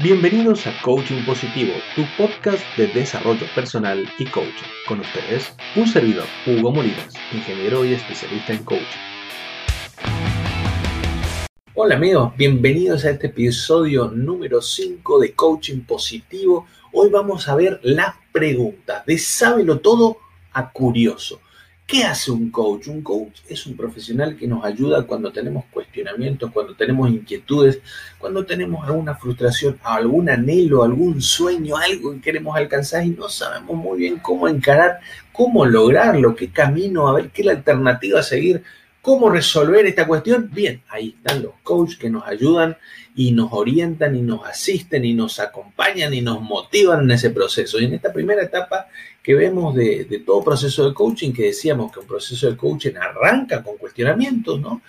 Bienvenidos a Coaching Positivo, tu podcast de desarrollo personal y coaching. Con ustedes, un servidor, Hugo Molinas, ingeniero y especialista en coaching. Hola amigos, bienvenidos a este episodio número 5 de Coaching Positivo. Hoy vamos a ver las preguntas de Sábelo Todo a Curioso. ¿Qué hace un coach? Un coach es un profesional que nos ayuda cuando tenemos cuestionamientos, cuando tenemos inquietudes, cuando tenemos alguna frustración, algún anhelo, algún sueño, algo que queremos alcanzar y no sabemos muy bien cómo encarar, cómo lograrlo, qué camino, a ver qué la alternativa a seguir ¿Cómo resolver esta cuestión? Bien, ahí están los coaches que nos ayudan y nos orientan y nos asisten y nos acompañan y nos motivan en ese proceso. Y en esta primera etapa que vemos de, todo proceso de coaching, que decíamos que un proceso de coaching arranca con cuestionamientos, ¿no?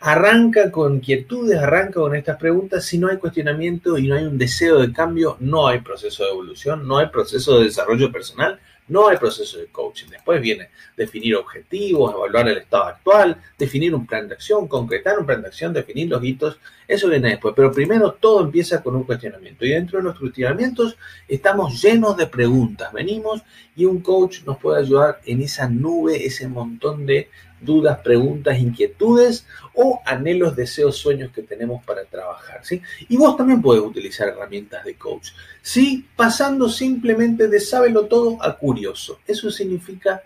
Arranca con inquietudes, arranca con estas preguntas. Si no hay cuestionamiento y no hay un deseo de cambio, no hay proceso de evolución, no hay proceso de desarrollo personal, no hay proceso de coaching. Después viene definir objetivos, evaluar el estado actual, definir un plan de acción, concretar un plan de acción, definir los hitos. Eso viene después. Pero primero todo empieza con un cuestionamiento. Y dentro de los cuestionamientos estamos llenos de preguntas. Venimos y un coach nos puede ayudar en esa nube, ese montón de dudas, preguntas, inquietudes o anhelos, deseos, sueños que tenemos para trabajar. ¿sí? Y vos también podés utilizar herramientas de coach. ¿sí? Pasando simplemente de sábelo todo a curioso. Eso significa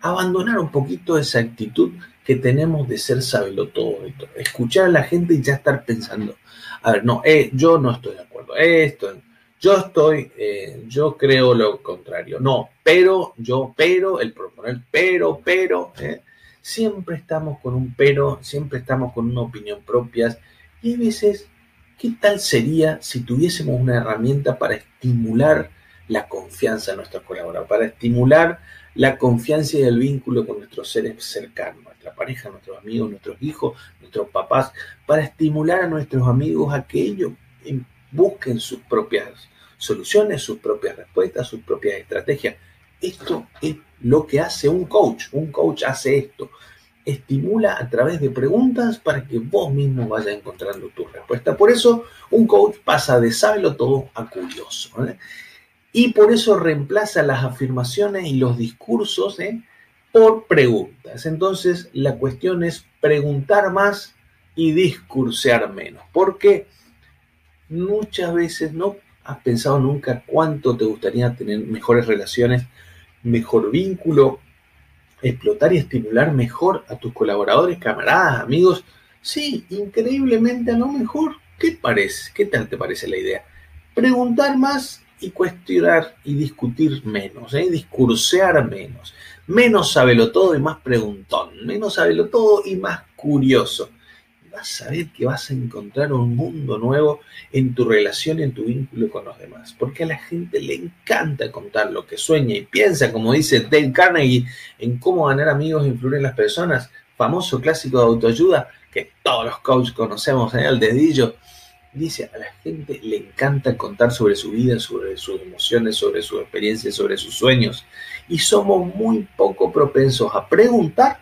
abandonar un poquito esa actitud que tenemos de ser sábelo todo. Escuchar a la gente y ya estar pensando, a ver, no, eh, yo no estoy de acuerdo. Esto, yo estoy, eh, yo creo lo contrario. No, pero, yo, pero, el proponer, pero, pero. ¿eh? Siempre estamos con un pero, siempre estamos con una opinión propia. Y a veces, ¿qué tal sería si tuviésemos una herramienta para estimular la confianza en nuestros colaboradores, para estimular la confianza y el vínculo con nuestros seres cercanos, nuestra pareja, nuestros amigos, nuestros hijos, nuestros papás, para estimular a nuestros amigos a que ellos busquen sus propias soluciones, sus propias respuestas, sus propias estrategias. Esto es lo que hace un coach. Un coach hace esto. Estimula a través de preguntas para que vos mismo vayas encontrando tu respuesta. Por eso un coach pasa de sábelo todo a curioso. Y por eso reemplaza las afirmaciones y los discursos ¿eh? por preguntas. Entonces la cuestión es preguntar más y discursear menos. Porque muchas veces no has pensado nunca cuánto te gustaría tener mejores relaciones mejor vínculo, explotar y estimular mejor a tus colaboradores, camaradas, amigos. Sí, increíblemente a lo mejor. ¿Qué parece? ¿Qué tal te parece la idea? Preguntar más y cuestionar y discutir menos, ¿eh? discursear menos. Menos sabelo todo y más preguntón. Menos sabelo todo y más curioso vas a ver que vas a encontrar un mundo nuevo en tu relación, en tu vínculo con los demás. Porque a la gente le encanta contar lo que sueña y piensa, como dice Dale Carnegie, en cómo ganar amigos e influir en las personas. Famoso clásico de autoayuda que todos los coaches conocemos en ¿eh? el dedillo. Dice, a la gente le encanta contar sobre su vida, sobre sus emociones, sobre sus experiencias, sobre sus sueños. Y somos muy poco propensos a preguntar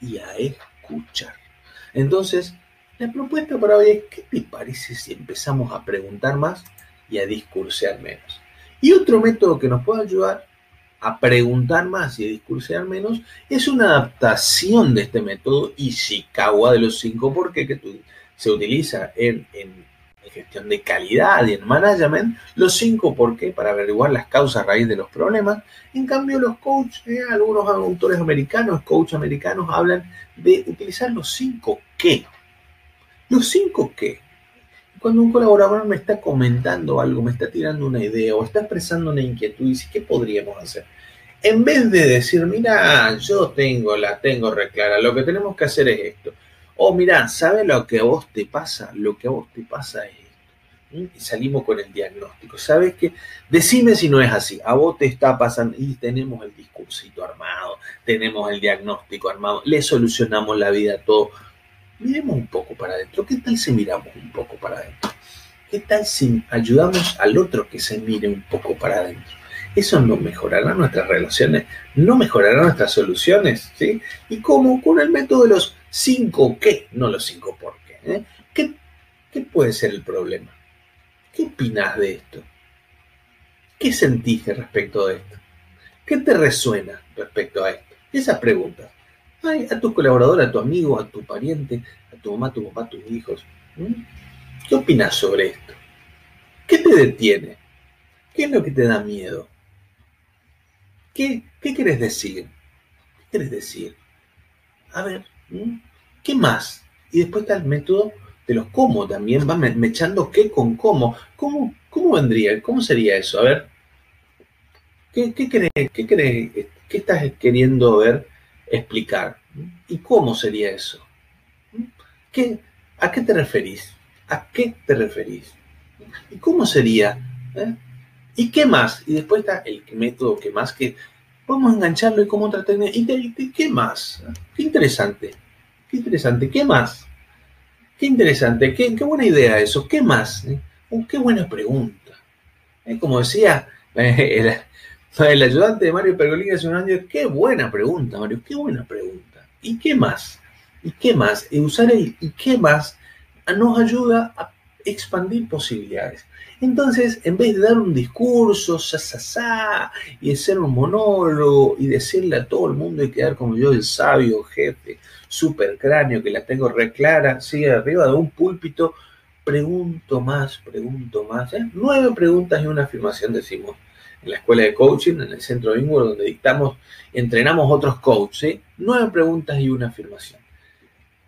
y a escuchar. Entonces, la propuesta para hoy es, ¿qué te parece si empezamos a preguntar más y a discursear menos? Y otro método que nos puede ayudar a preguntar más y a discursear menos es una adaptación de este método Ishikawa de los cinco por qué que se utiliza en, gestión de calidad y en management, los cinco por qué para averiguar las causas raíz de los problemas. En cambio, los coaches, eh, algunos autores americanos, coaches americanos, hablan de utilizar los cinco qué. Los cinco qué. Cuando un colaborador me está comentando algo, me está tirando una idea o está expresando una inquietud dice, ¿qué podríamos hacer? En vez de decir, mira, yo tengo, la tengo reclara, lo que tenemos que hacer es esto. O mira, ¿sabe lo que a vos te pasa? Lo que a vos te pasa es y salimos con el diagnóstico. ¿Sabes qué? Decime si no es así. A vos te está pasando y tenemos el discursito armado, tenemos el diagnóstico armado, le solucionamos la vida a todo. Miremos un poco para adentro. ¿Qué tal si miramos un poco para adentro? ¿Qué tal si ayudamos al otro que se mire un poco para adentro? Eso no mejorará nuestras relaciones, no mejorará nuestras soluciones, ¿sí? ¿Y cómo? Con el método de los cinco qué, no los cinco por qué. ¿eh? ¿Qué, ¿Qué puede ser el problema? ¿Qué opinas de esto? ¿Qué sentiste respecto de esto? ¿Qué te resuena respecto a esto? Esas preguntas. a tu colaborador, a tu amigo, a tu pariente, a tu mamá, a tu papá, a tus hijos. ¿Qué opinas sobre esto? ¿Qué te detiene? ¿Qué es lo que te da miedo? ¿Qué, qué quieres decir? ¿Qué quieres decir? A ver, ¿qué más? Y después está el método de los cómo también, va echando qué con cómo. ¿Cómo, cómo vendría? ¿Cómo sería eso? A ver, ¿qué, qué crees? ¿Qué crees? ¿Qué estás queriendo ver explicar? ¿Y cómo sería eso? ¿Qué, ¿A qué te referís? ¿A qué te referís? ¿Y cómo sería? ¿Eh? ¿Y qué más? Y después está el método que más que vamos a engancharlo y técnica. ¿Y qué más? Qué interesante. Qué interesante. ¿Qué más? Qué interesante. Qué, buena idea eso. ¿Qué más? ¿Eh? Oh, qué buena pregunta. ¿Eh? Como decía el, ayudante de Mario Pergolini hace un año, qué buena pregunta, Mario. Qué buena pregunta. ¿Y qué más? ¿Y qué más? Y usar el ¿y qué más? nos ayuda a expandir posibilidades. Entonces, en vez de dar un discurso, sa, sa, sa, y hacer un monólogo y decirle a todo el mundo y quedar como yo, el sabio jefe, super cráneo, que la tengo reclara, sigue arriba de un púlpito, pregunto más, pregunto más. ¿eh? Nueve preguntas y una afirmación decimos en la escuela de coaching, en el centro de Ingwer, donde dictamos, entrenamos otros coaches. Nueve preguntas y una afirmación.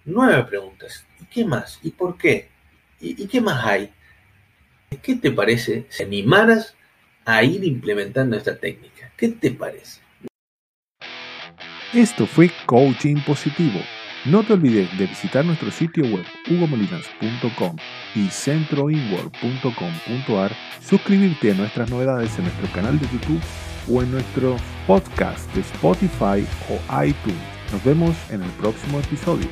Nueve preguntas. ¿Y qué más? ¿Y por qué? ¿Y, qué más hay? ¿Qué te parece si animaras a ir implementando esta técnica? ¿Qué te parece? Esto fue Coaching Positivo. No te olvides de visitar nuestro sitio web hugomolinas.com y centroinworld.com.ar, suscribirte a nuestras novedades en nuestro canal de YouTube o en nuestro podcast de Spotify o iTunes. Nos vemos en el próximo episodio.